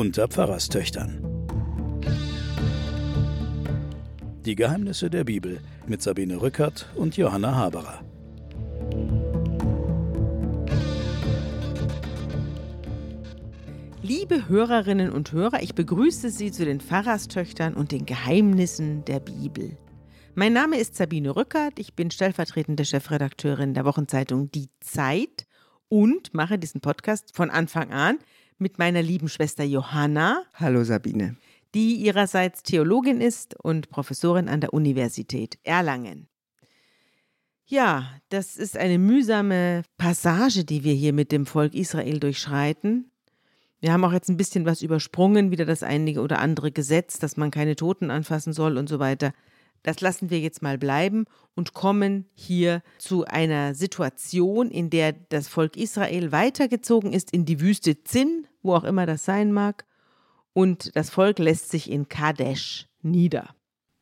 unter Pfarrerstöchtern. Die Geheimnisse der Bibel mit Sabine Rückert und Johanna Haberer. Liebe Hörerinnen und Hörer, ich begrüße Sie zu den Pfarrerstöchtern und den Geheimnissen der Bibel. Mein Name ist Sabine Rückert, ich bin stellvertretende Chefredakteurin der Wochenzeitung Die Zeit und mache diesen Podcast von Anfang an mit meiner lieben Schwester Johanna. Hallo Sabine. Die ihrerseits Theologin ist und Professorin an der Universität Erlangen. Ja, das ist eine mühsame Passage, die wir hier mit dem Volk Israel durchschreiten. Wir haben auch jetzt ein bisschen was übersprungen, wieder das einige oder andere Gesetz, dass man keine Toten anfassen soll und so weiter. Das lassen wir jetzt mal bleiben und kommen hier zu einer Situation, in der das Volk Israel weitergezogen ist in die Wüste Zinn, wo auch immer das sein mag, und das Volk lässt sich in Kadesh nieder.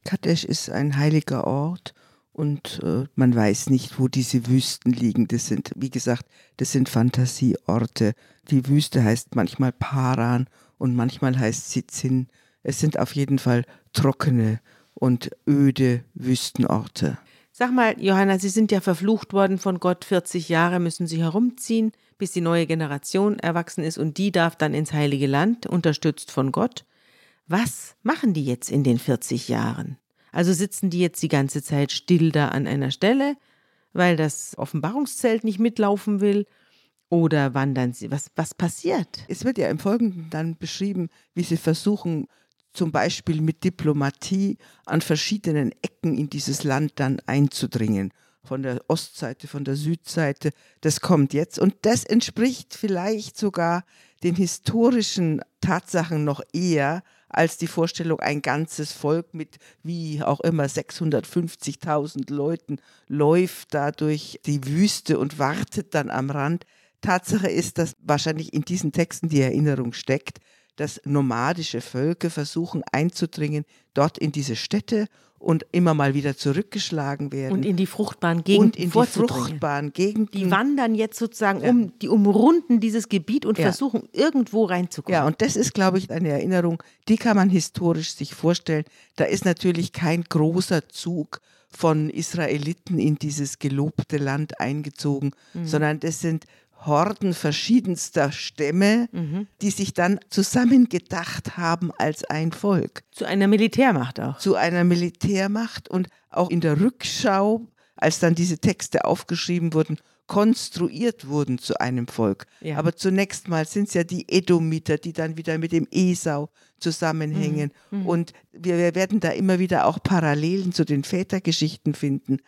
Kadesh ist ein heiliger Ort und äh, man weiß nicht, wo diese Wüsten liegen. Das sind, wie gesagt, das sind Fantasieorte. Die Wüste heißt manchmal Paran und manchmal heißt sie Zinn. Es sind auf jeden Fall trockene und öde Wüstenorte. Sag mal, Johanna, Sie sind ja verflucht worden von Gott. 40 Jahre müssen Sie herumziehen, bis die neue Generation erwachsen ist und die darf dann ins Heilige Land, unterstützt von Gott. Was machen die jetzt in den 40 Jahren? Also sitzen die jetzt die ganze Zeit still da an einer Stelle, weil das Offenbarungszelt nicht mitlaufen will? Oder wandern sie? Was, was passiert? Es wird ja im Folgenden dann beschrieben, wie sie versuchen, zum Beispiel mit Diplomatie an verschiedenen Ecken in dieses Land dann einzudringen. Von der Ostseite, von der Südseite. Das kommt jetzt. Und das entspricht vielleicht sogar den historischen Tatsachen noch eher als die Vorstellung, ein ganzes Volk mit wie auch immer 650.000 Leuten läuft da durch die Wüste und wartet dann am Rand. Tatsache ist, dass wahrscheinlich in diesen Texten die Erinnerung steckt, dass nomadische Völker versuchen einzudringen dort in diese Städte und immer mal wieder zurückgeschlagen werden. Und in die fruchtbaren Gegenden. Und in die fruchtbaren Gegenden. Die wandern jetzt sozusagen ja. um, die umrunden dieses Gebiet und ja. versuchen irgendwo reinzukommen. Ja, und das ist, glaube ich, eine Erinnerung, die kann man historisch sich vorstellen. Da ist natürlich kein großer Zug von Israeliten in dieses gelobte Land eingezogen, mhm. sondern das sind Horden verschiedenster Stämme, mhm. die sich dann zusammengedacht haben als ein Volk. Zu einer Militärmacht auch. Zu einer Militärmacht und auch in der Rückschau, als dann diese Texte aufgeschrieben wurden, konstruiert wurden zu einem Volk. Ja. Aber zunächst mal sind es ja die Edomiter, die dann wieder mit dem Esau zusammenhängen. Mhm. Mhm. Und wir, wir werden da immer wieder auch Parallelen zu den Vätergeschichten finden.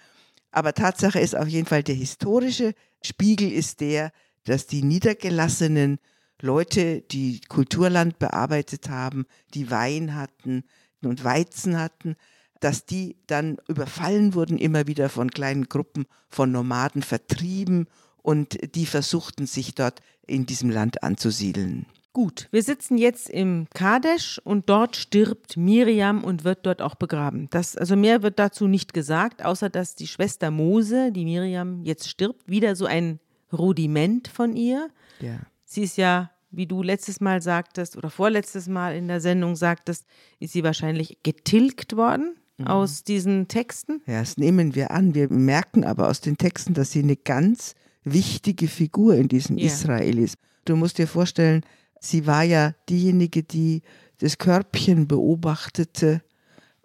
Aber Tatsache ist auf jeden Fall, der historische Spiegel ist der, dass die niedergelassenen Leute, die Kulturland bearbeitet haben, die Wein hatten und Weizen hatten, dass die dann überfallen wurden, immer wieder von kleinen Gruppen von Nomaden vertrieben und die versuchten sich dort in diesem Land anzusiedeln. Gut, wir sitzen jetzt im Kadesh und dort stirbt Miriam und wird dort auch begraben. Das, also mehr wird dazu nicht gesagt, außer dass die Schwester Mose, die Miriam jetzt stirbt, wieder so ein Rudiment von ihr. Ja. Sie ist ja, wie du letztes Mal sagtest oder vorletztes Mal in der Sendung sagtest, ist sie wahrscheinlich getilgt worden mhm. aus diesen Texten. Ja, das nehmen wir an. Wir merken aber aus den Texten, dass sie eine ganz wichtige Figur in diesem ja. Israel ist. Du musst dir vorstellen, Sie war ja diejenige, die das Körbchen beobachtete,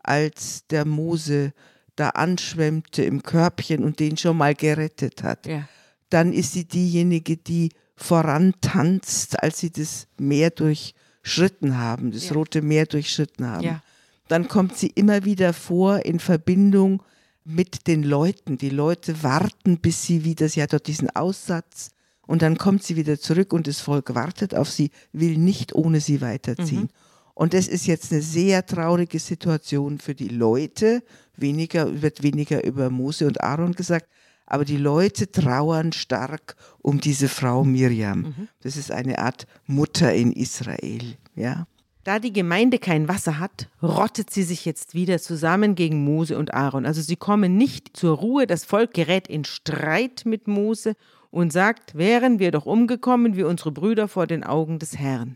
als der Mose da anschwemmte im Körbchen und den schon mal gerettet hat. Ja. Dann ist sie diejenige, die vorantanzt, als sie das Meer durchschritten haben, das ja. Rote Meer durchschritten haben. Ja. Dann kommt sie immer wieder vor in Verbindung mit den Leuten. Die Leute warten, bis sie wieder, sie hat dort diesen Aussatz, und dann kommt sie wieder zurück und das Volk wartet auf sie, will nicht ohne sie weiterziehen. Mhm. Und das ist jetzt eine sehr traurige Situation für die Leute. Weniger, wird weniger über Mose und Aaron gesagt, aber die Leute trauern stark um diese Frau Miriam. Mhm. Das ist eine Art Mutter in Israel, ja. Da die Gemeinde kein Wasser hat, rottet sie sich jetzt wieder zusammen gegen Mose und Aaron. Also sie kommen nicht zur Ruhe, das Volk gerät in Streit mit Mose und sagt, wären wir doch umgekommen wie unsere Brüder vor den Augen des Herrn.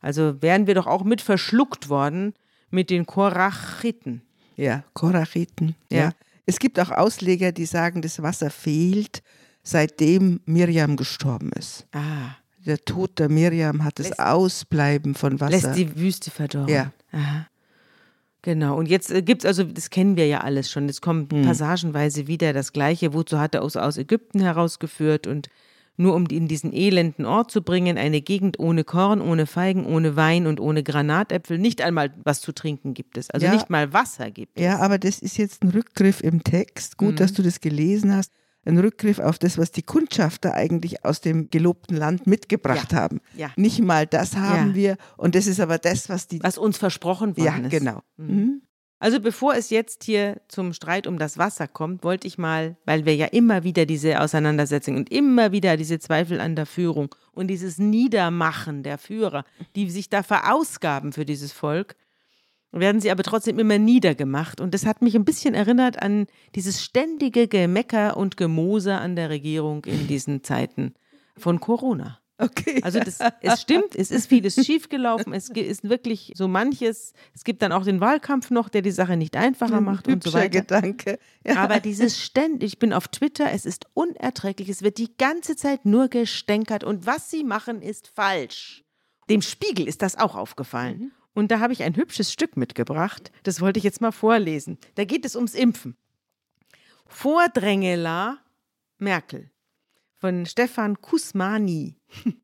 Also wären wir doch auch mit verschluckt worden mit den Korachiten. Ja, Korachiten. Ja. ja. Es gibt auch Ausleger, die sagen, das Wasser fehlt, seitdem Miriam gestorben ist. Ah. Der Tod der Miriam hat das Ausbleiben von Wasser. Lässt die Wüste verdorren. Ja. Aha. Genau, und jetzt äh, gibt es, also das kennen wir ja alles schon, es kommt hm. passagenweise wieder das Gleiche, wozu hat er aus, aus Ägypten herausgeführt? Und nur um in diesen elenden Ort zu bringen, eine Gegend ohne Korn, ohne Feigen, ohne Wein und ohne Granatäpfel, nicht einmal was zu trinken gibt es, also ja, nicht mal Wasser gibt es. Ja, aber das ist jetzt ein Rückgriff im Text, gut, mhm. dass du das gelesen hast ein Rückgriff auf das, was die Kundschafter eigentlich aus dem gelobten Land mitgebracht ja. haben. Ja. Nicht mal das haben ja. wir und das ist aber das, was die. Was uns versprochen worden ja, ist. genau. Mhm. mhm. Also bevor es jetzt hier zum Streit um das Wasser kommt, wollte ich mal, weil wir ja immer wieder diese Auseinandersetzung und immer wieder diese Zweifel an der Führung und dieses Niedermachen der Führer, die sich da verausgaben für dieses Volk, werden sie aber trotzdem immer niedergemacht. Und das hat mich ein bisschen erinnert an dieses ständige Gemecker und Gemoser an der Regierung in diesen Zeiten von Corona. Okay. Also das, es stimmt, es ist vieles schiefgelaufen, es ist wirklich so manches. Es gibt dann auch den Wahlkampf noch, der die Sache nicht einfacher macht und so weiter. Gedanke. Ja. Aber dieses ständig, ich bin auf Twitter, es ist unerträglich, es wird die ganze Zeit nur gestänkert und was sie machen ist falsch. Dem Spiegel ist das auch aufgefallen. Mhm. Und da habe ich ein hübsches Stück mitgebracht. Das wollte ich jetzt mal vorlesen. Da geht es ums Impfen. Vordrängeler Merkel von Stefan Kusmani.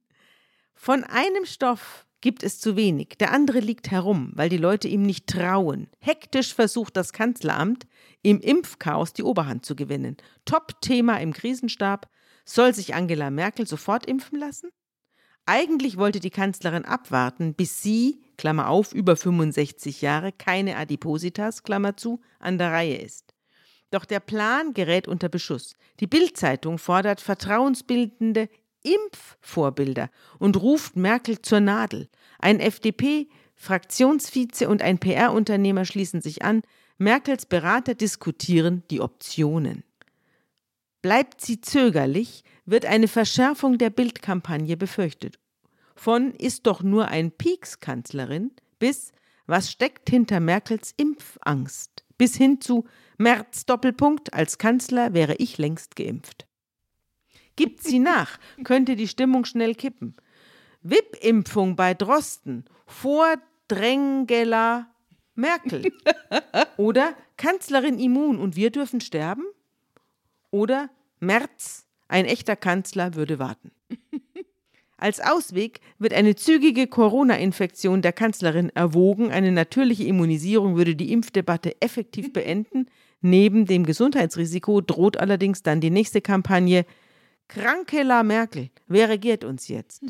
Von einem Stoff gibt es zu wenig, der andere liegt herum, weil die Leute ihm nicht trauen. Hektisch versucht das Kanzleramt, im Impfchaos die Oberhand zu gewinnen. Top-Thema im Krisenstab. Soll sich Angela Merkel sofort impfen lassen? Eigentlich wollte die Kanzlerin abwarten, bis sie, Klammer auf, über 65 Jahre, keine Adipositas, Klammer zu, an der Reihe ist. Doch der Plan gerät unter Beschuss. Die Bildzeitung fordert vertrauensbildende Impfvorbilder und ruft Merkel zur Nadel. Ein FDP-Fraktionsvize und ein PR-Unternehmer schließen sich an. Merkels Berater diskutieren die Optionen. Bleibt sie zögerlich, wird eine Verschärfung der Bildkampagne befürchtet. Von ist doch nur ein Pieks-Kanzlerin bis was steckt hinter Merkels Impfangst bis hin zu Merz Doppelpunkt als Kanzler wäre ich längst geimpft. Gibt sie nach, könnte die Stimmung schnell kippen. WIP-Impfung bei Drosten vor Drängela Merkel. Oder Kanzlerin immun und wir dürfen sterben? Oder Merz, ein echter Kanzler, würde warten. Als Ausweg wird eine zügige Corona-Infektion der Kanzlerin erwogen. Eine natürliche Immunisierung würde die Impfdebatte effektiv beenden. Neben dem Gesundheitsrisiko droht allerdings dann die nächste Kampagne Krankela Merkel, wer regiert uns jetzt?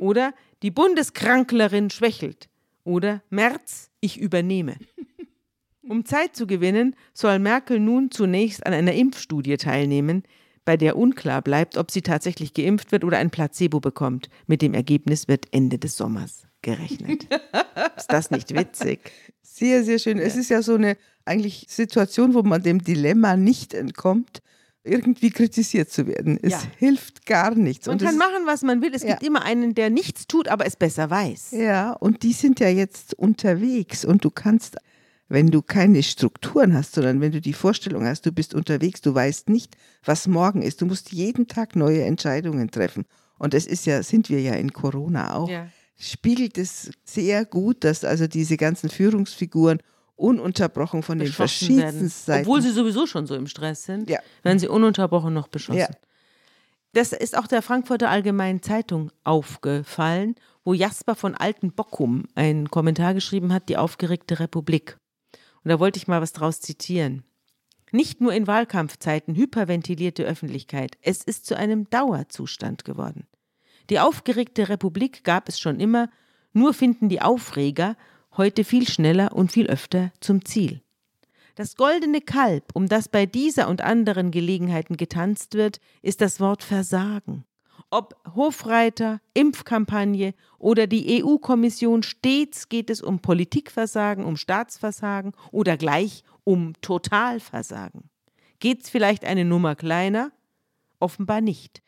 Oder die Bundeskranklerin schwächelt. Oder Merz, ich übernehme. Um Zeit zu gewinnen, soll Merkel nun zunächst an einer Impfstudie teilnehmen, bei der unklar bleibt, ob sie tatsächlich geimpft wird oder ein Placebo bekommt. Mit dem Ergebnis wird Ende des Sommers gerechnet. ist das nicht witzig? Sehr, sehr schön. Ja. Es ist ja so eine eigentlich Situation, wo man dem Dilemma nicht entkommt, irgendwie kritisiert zu werden. Es ja. hilft gar nichts. Man und kann machen, was man will. Es ja. gibt immer einen, der nichts tut, aber es besser weiß. Ja, und die sind ja jetzt unterwegs und du kannst wenn du keine Strukturen hast, sondern wenn du die Vorstellung hast, du bist unterwegs, du weißt nicht, was morgen ist. Du musst jeden Tag neue Entscheidungen treffen. Und das ist ja, sind wir ja in Corona auch. Ja. Spiegelt es sehr gut, dass also diese ganzen Führungsfiguren ununterbrochen von den verschiedensten werden. Seiten. Obwohl sie sowieso schon so im Stress sind, ja. werden sie ununterbrochen noch beschossen. Ja. Das ist auch der Frankfurter Allgemeinen Zeitung aufgefallen, wo Jasper von Altenbockum einen Kommentar geschrieben hat, die aufgeregte Republik. Und da wollte ich mal was draus zitieren. Nicht nur in Wahlkampfzeiten hyperventilierte Öffentlichkeit, es ist zu einem Dauerzustand geworden. Die aufgeregte Republik gab es schon immer, nur finden die Aufreger heute viel schneller und viel öfter zum Ziel. Das goldene Kalb, um das bei dieser und anderen Gelegenheiten getanzt wird, ist das Wort Versagen. Ob Hofreiter, Impfkampagne oder die EU-Kommission, stets geht es um Politikversagen, um Staatsversagen oder gleich um Totalversagen. Geht's vielleicht eine Nummer kleiner? Offenbar nicht.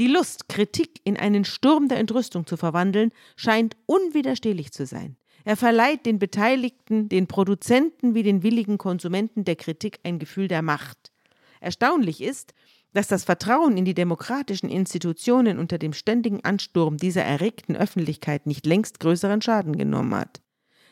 Die Lust, Kritik in einen Sturm der Entrüstung zu verwandeln, scheint unwiderstehlich zu sein. Er verleiht den Beteiligten, den Produzenten wie den willigen Konsumenten der Kritik ein Gefühl der Macht. Erstaunlich ist, dass das Vertrauen in die demokratischen Institutionen unter dem ständigen Ansturm dieser erregten Öffentlichkeit nicht längst größeren Schaden genommen hat.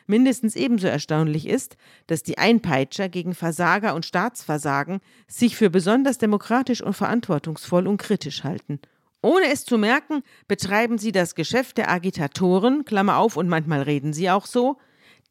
Mindestens ebenso erstaunlich ist, dass die Einpeitscher gegen Versager und Staatsversagen sich für besonders demokratisch und verantwortungsvoll und kritisch halten. Ohne es zu merken, betreiben sie das Geschäft der Agitatoren, Klammer auf, und manchmal reden sie auch so,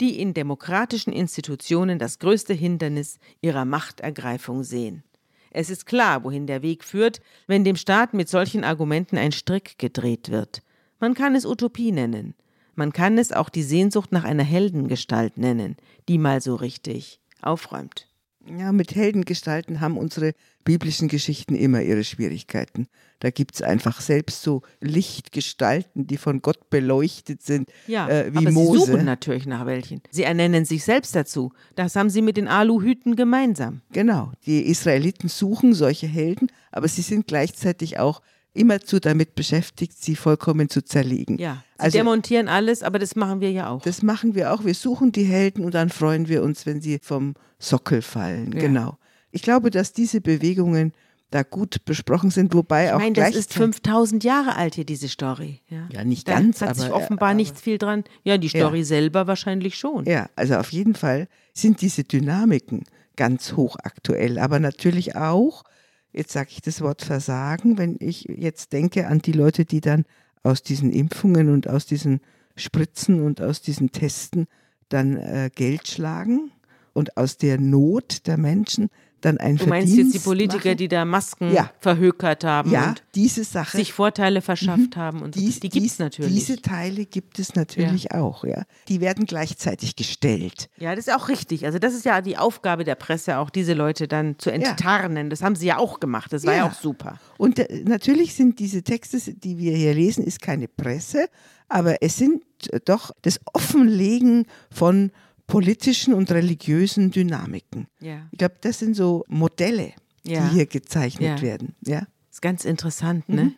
die in demokratischen Institutionen das größte Hindernis ihrer Machtergreifung sehen. Es ist klar, wohin der Weg führt, wenn dem Staat mit solchen Argumenten ein Strick gedreht wird. Man kann es Utopie nennen. Man kann es auch die Sehnsucht nach einer Heldengestalt nennen, die mal so richtig aufräumt. Ja, mit Heldengestalten haben unsere biblischen Geschichten immer ihre Schwierigkeiten. Da gibt es einfach selbst so Lichtgestalten, die von Gott beleuchtet sind, ja, äh, wie aber Mose. Sie suchen natürlich nach welchen. Sie ernennen sich selbst dazu. Das haben sie mit den Aluhüten gemeinsam. Genau, die Israeliten suchen solche Helden, aber sie sind gleichzeitig auch immerzu damit beschäftigt, sie vollkommen zu zerlegen. Ja, sie also, demontieren alles, aber das machen wir ja auch. Das machen wir auch. Wir suchen die Helden und dann freuen wir uns, wenn sie vom Sockel fallen. Ja. Genau. Ich glaube, dass diese Bewegungen da gut besprochen sind, wobei ich auch meine, das ist 5000 Jahre alt hier diese Story. Ja, ja nicht da ganz, hat aber sich offenbar aber, nicht viel dran. Ja, die Story ja. selber wahrscheinlich schon. Ja, also auf jeden Fall sind diese Dynamiken ganz hochaktuell, aber natürlich auch jetzt sage ich das Wort Versagen, wenn ich jetzt denke an die Leute, die dann aus diesen Impfungen und aus diesen Spritzen und aus diesen Testen dann äh, Geld schlagen und aus der Not der Menschen dann ein Du meinst Verdienst jetzt die Politiker, machen. die da Masken Ja. verhökert haben Ja, und diese Sache. sich Vorteile verschafft haben und so. Dies- die gibt es natürlich. Diese Teile gibt es natürlich auch, ja. Die werden gleichzeitig gestellt. ja, das ist auch richtig. Also das ist ja die Aufgabe der Presse, auch diese Leute dann zu enttarnen. Das haben sie ja auch gemacht. Das war ja, Ja. auch super. Und äh, natürlich sind diese Texte, die wir hier lesen, ist keine Presse, aber es sind äh, doch das Offenlegen von politischen und religiösen Dynamiken. Ja. Ich glaube, das sind so Modelle, Ja. die hier gezeichnet Ja. werden. Ja? Ist ganz interessant, ne?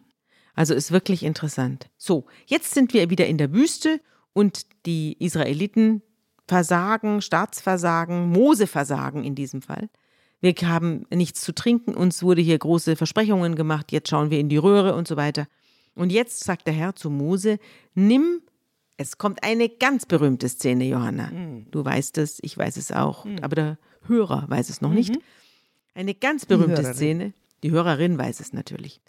Also ist wirklich interessant. So, jetzt sind wir wieder in der Wüste und die Israeliten versagen, Staatsversagen, Mose versagen in diesem Fall. Wir haben nichts zu trinken, uns wurde hier große Versprechungen gemacht, jetzt schauen wir in die Röhre und so weiter. Und jetzt sagt der Herr zu Mose, nimm, es kommt eine ganz berühmte Szene, Johanna. Du weißt es, ich weiß es auch, aber der Hörer weiß es noch nicht. Eine ganz berühmte Hörerin. Szene, die Hörerin weiß es natürlich.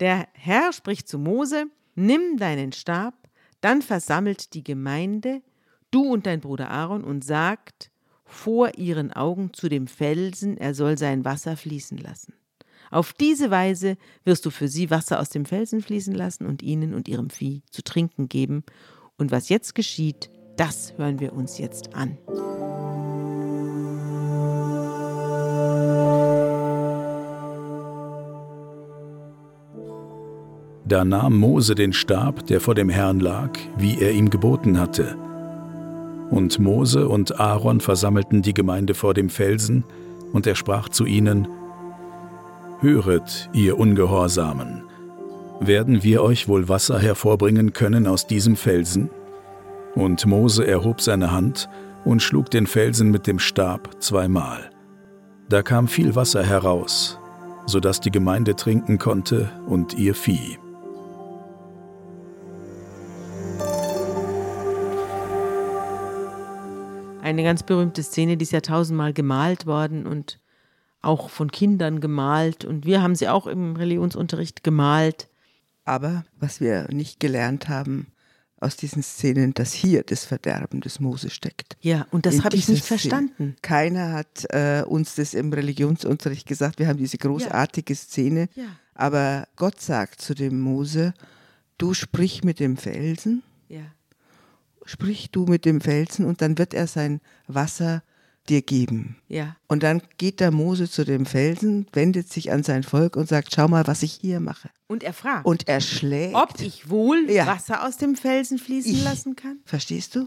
Der Herr spricht zu Mose, nimm deinen Stab, dann versammelt die Gemeinde, du und dein Bruder Aaron, und sagt vor ihren Augen zu dem Felsen, er soll sein Wasser fließen lassen. Auf diese Weise wirst du für sie Wasser aus dem Felsen fließen lassen und ihnen und ihrem Vieh zu trinken geben. Und was jetzt geschieht, das hören wir uns jetzt an. Da nahm Mose den Stab, der vor dem Herrn lag, wie er ihm geboten hatte. Und Mose und Aaron versammelten die Gemeinde vor dem Felsen, und er sprach zu ihnen, Höret, ihr Ungehorsamen, werden wir euch wohl Wasser hervorbringen können aus diesem Felsen? Und Mose erhob seine Hand und schlug den Felsen mit dem Stab zweimal. Da kam viel Wasser heraus, so dass die Gemeinde trinken konnte und ihr Vieh. Eine ganz berühmte Szene, die ist ja tausendmal gemalt worden und auch von Kindern gemalt. Und wir haben sie auch im Religionsunterricht gemalt. Aber was wir nicht gelernt haben aus diesen Szenen, dass hier das Verderben des Mose steckt. Ja, und das habe ich nicht Szene. verstanden. Keiner hat äh, uns das im Religionsunterricht gesagt. Wir haben diese großartige Szene. Ja. Aber Gott sagt zu dem Mose, du sprich mit dem Felsen, Ja. sprich du mit dem Felsen und dann wird er sein Wasser dir geben. Ja. Und dann geht der Mose zu dem Felsen, wendet sich an sein Volk und sagt, schau mal, was ich hier mache. Und er fragt, Und er schlägt. ob ich wohl Ja. Wasser aus dem Felsen fließen Ich. lassen kann. Verstehst du?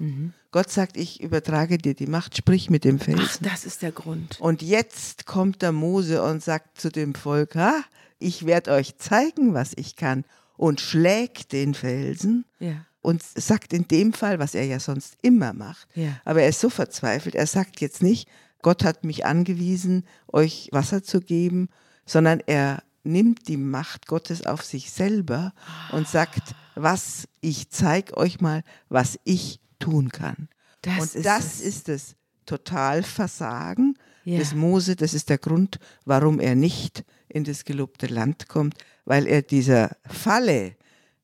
Gott sagt, ich übertrage dir die Macht, sprich mit dem Ach, Felsen. das ist der Grund. Und jetzt kommt der Mose und sagt zu dem Volk, ha, ich werde euch zeigen, was ich kann. Und schlägt den Felsen Ja. und sagt in dem Fall, was er ja sonst immer macht. Ja. Aber er ist so verzweifelt, er sagt jetzt nicht, Gott hat mich angewiesen, euch Wasser zu geben, sondern er nimmt die Macht Gottes auf sich selber und sagt, was ich zeige euch mal, was ich tun kann. Das und ist das es. ist das Totalversagen Ja. des Mose. Das ist der Grund, warum er nicht in das gelobte Land kommt, weil er dieser Falle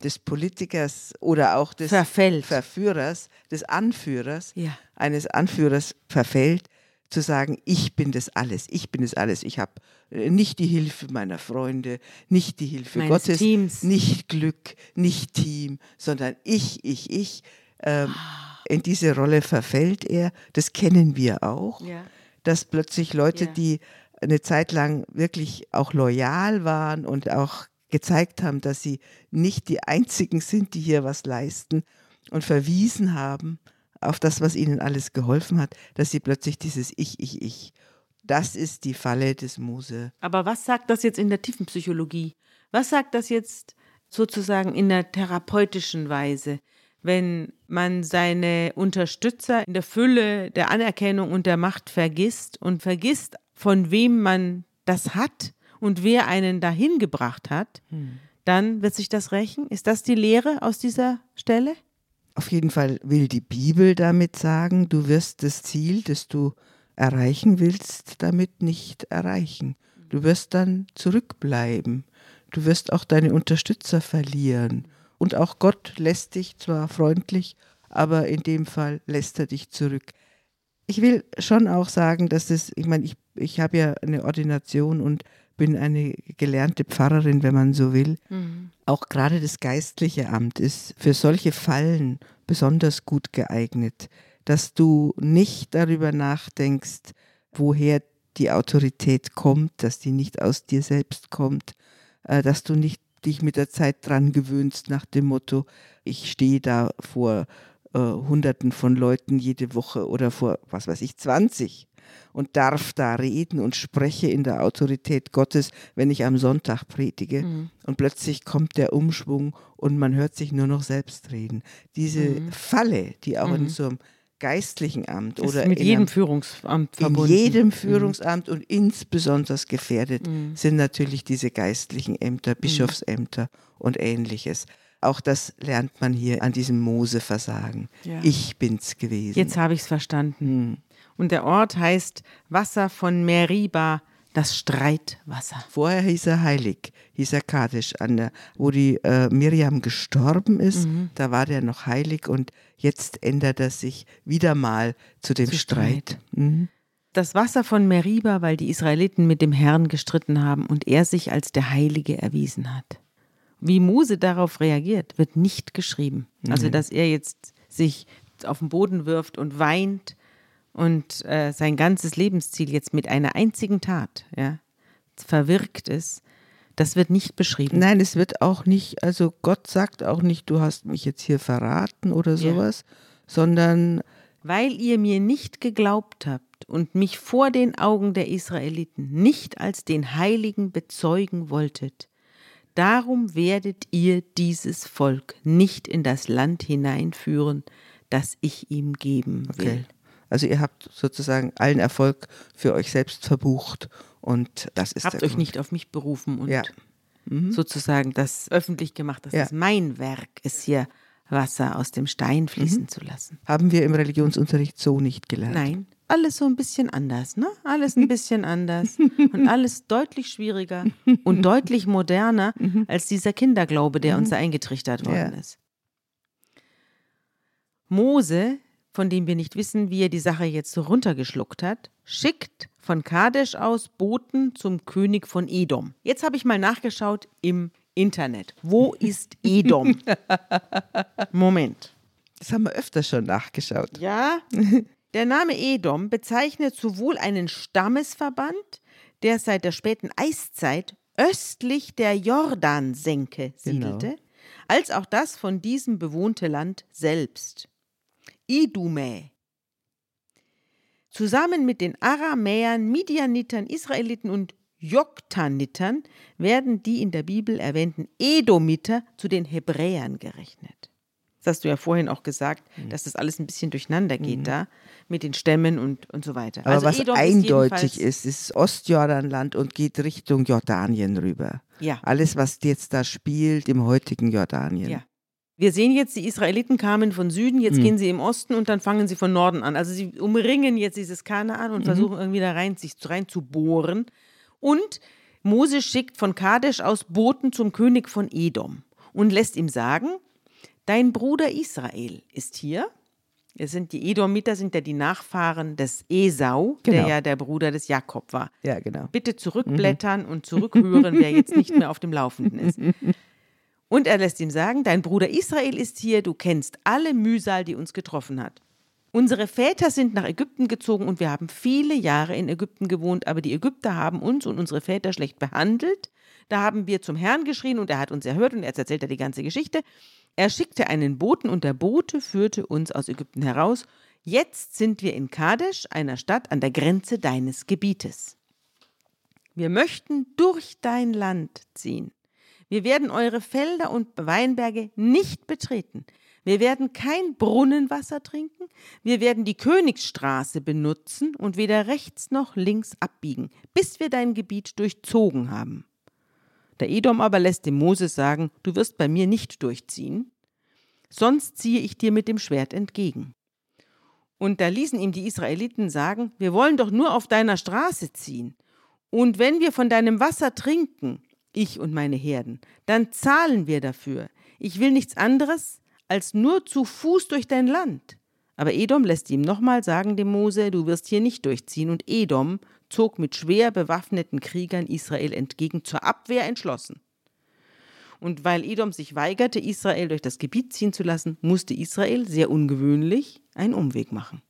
des Politikers oder auch des Verfällt. Verführers, des Anführers, Ja. eines Anführers verfällt, zu sagen, ich bin das alles, ich bin das alles. Ich habe äh, nicht die Hilfe meiner Freunde, nicht die Hilfe Meines Gottes, Teams. nicht Glück, nicht Team, sondern ich, ich, ich. Ähm, in diese Rolle verfällt er. Das kennen wir auch, Ja. dass plötzlich Leute, Ja. die eine Zeit lang wirklich auch loyal waren und auch gezeigt haben, dass sie nicht die einzigen sind, die hier was leisten und verwiesen haben auf das, was ihnen alles geholfen hat, dass sie plötzlich dieses Ich, Ich, Ich. Das ist die Falle des Mose. Aber was sagt das jetzt in der Tiefenpsychologie? Was sagt das jetzt sozusagen in der therapeutischen Weise, wenn man seine Unterstützer in der Fülle der Anerkennung und der Macht vergisst und vergisst, von wem man das hat und wer einen dahin gebracht hat, dann wird sich das rächen? Ist das die Lehre aus dieser Stelle? Auf jeden Fall will die Bibel damit sagen, du wirst das Ziel, das du erreichen willst, damit nicht erreichen. Du wirst dann zurückbleiben. Du wirst auch deine Unterstützer verlieren. Und auch Gott lässt dich zwar freundlich, aber in dem Fall lässt er dich zurück. Ich will schon auch sagen, dass es, ich meine, ich, ich habe ja eine Ordination und bin eine gelernte Pfarrerin, wenn man so will. Auch gerade das geistliche Amt ist für solche Fallen besonders gut geeignet, dass du nicht darüber nachdenkst, woher die Autorität kommt, dass die nicht aus dir selbst kommt, äh, dass du nicht dich mit der Zeit dran gewöhnst nach dem Motto, ich stehe da vor äh, Hunderten von Leuten jede Woche oder vor, was weiß ich, 20 und darf da reden und spreche in der Autorität Gottes, wenn ich am Sonntag predige. Und plötzlich kommt der Umschwung und man hört sich nur noch selbst reden. Diese Falle, die auch in so einem geistlichen Amt Ist oder mit in jedem einem Führungsamt in verbunden. jedem Führungsamt und insbesondere gefährdet Mhm. sind natürlich diese geistlichen Ämter, Bischofsämter und ähnliches. Auch das lernt man hier an diesem Mose-Versagen. Ja. Ich bin's gewesen. Jetzt habe ich es verstanden. Hm. Und der Ort heißt Wasser von Meriba, das Streitwasser. Vorher hieß er heilig, hieß er Kadesh, an der, wo die äh, Miriam gestorben ist, Mhm. da war der noch heilig und jetzt ändert er sich wieder mal zu dem Zu Streit. Streit. Mhm. Das Wasser von Meriba, weil die Israeliten mit dem Herrn gestritten haben und er sich als der Heilige erwiesen hat. Wie Mose darauf reagiert, wird nicht geschrieben. Also, dass er jetzt sich auf den Boden wirft und weint und äh, sein ganzes Lebensziel jetzt mit einer einzigen Tat ja, verwirkt ist, das wird nicht beschrieben. Nein, es wird auch nicht, also Gott sagt auch nicht, du hast mich jetzt hier verraten oder sowas, sondern Weil ihr mir nicht geglaubt habt und mich vor den Augen der Israeliten nicht als den Heiligen bezeugen wolltet, darum werdet ihr dieses Volk nicht in das Land hineinführen, das ich ihm geben will. Okay. Also ihr habt sozusagen allen Erfolg für euch selbst verbucht und das ist Habt euch Grund. nicht auf mich berufen und Ja. sozusagen das öffentlich gemacht, dass Ja. es mein Werk ist, hier Wasser aus dem Stein fließen Mhm. zu lassen. Haben wir im Religionsunterricht so nicht gelernt. Nein, alles so ein bisschen anders, ne? Alles ein bisschen anders und alles deutlich schwieriger und deutlich moderner als dieser Kinderglaube, der uns da eingetrichtert worden Ja. ist. Mose, von dem wir nicht wissen, wie er die Sache jetzt so runtergeschluckt hat, schickt von Kadesh aus Boten zum König von Edom. Jetzt habe ich mal nachgeschaut im Internet. Wo ist Edom? Moment. Das haben wir öfter schon nachgeschaut. Ja, Der Name Edom bezeichnet sowohl einen Stammesverband, der seit der späten Eiszeit östlich der Jordansenke siedelte, genau. als auch das von diesem bewohnte Land selbst. Idume. Zusammen mit den Aramäern, Midianitern, Israeliten und Joktanitern werden die in der Bibel erwähnten Edomiter zu den Hebräern gerechnet. Das hast du ja vorhin auch gesagt, mhm. dass das alles ein bisschen durcheinander geht mhm. da mit den Stämmen und, und so weiter. Aber also was Edom eindeutig ist, ist, ist Ostjordanland und geht Richtung Jordanien rüber. Ja. Alles, was jetzt da spielt im heutigen Jordanien. Ja. Wir sehen jetzt, die Israeliten kamen von Süden, jetzt mhm. gehen sie im Osten und dann fangen sie von Norden an. Also sie umringen jetzt dieses Kanaan und mhm. versuchen irgendwie da rein, sich rein zu bohren. Und Mose schickt von Kadesh aus Boten zum König von Edom und lässt ihm sagen, dein Bruder Israel ist hier. Es sind die Edomiter sind ja die Nachfahren des Esau, genau. der ja der Bruder des Jakob war. Ja, genau. Bitte zurückblättern mhm. und zurückhören, wer jetzt nicht mehr auf dem Laufenden ist. Und er lässt ihm sagen, dein Bruder Israel ist hier, du kennst alle Mühsal, die uns getroffen hat. Unsere Väter sind nach Ägypten gezogen und wir haben viele Jahre in Ägypten gewohnt, aber die Ägypter haben uns und unsere Väter schlecht behandelt. Da haben wir zum Herrn geschrien und er hat uns erhört und jetzt erzählt er die ganze Geschichte. Er schickte einen Boten und der Bote führte uns aus Ägypten heraus. Jetzt sind wir in Kadesh, einer Stadt an der Grenze deines Gebietes. Wir möchten durch dein Land ziehen. Wir werden eure Felder und Weinberge nicht betreten. Wir werden kein Brunnenwasser trinken, wir werden die Königsstraße benutzen und weder rechts noch links abbiegen, bis wir dein Gebiet durchzogen haben. Der Edom aber lässt dem Moses sagen, du wirst bei mir nicht durchziehen, sonst ziehe ich dir mit dem Schwert entgegen. Und da ließen ihm die Israeliten sagen, wir wollen doch nur auf deiner Straße ziehen. Und wenn wir von deinem Wasser trinken, ich und meine Herden, dann zahlen wir dafür. Ich will nichts anderes, als nur zu Fuß durch dein Land. Aber Edom lässt ihm nochmal sagen dem Mose, du wirst hier nicht durchziehen, und Edom zog mit schwer bewaffneten Kriegern Israel entgegen, zur Abwehr entschlossen. Und weil Edom sich weigerte, Israel durch das Gebiet ziehen zu lassen, musste Israel, sehr ungewöhnlich, einen Umweg machen.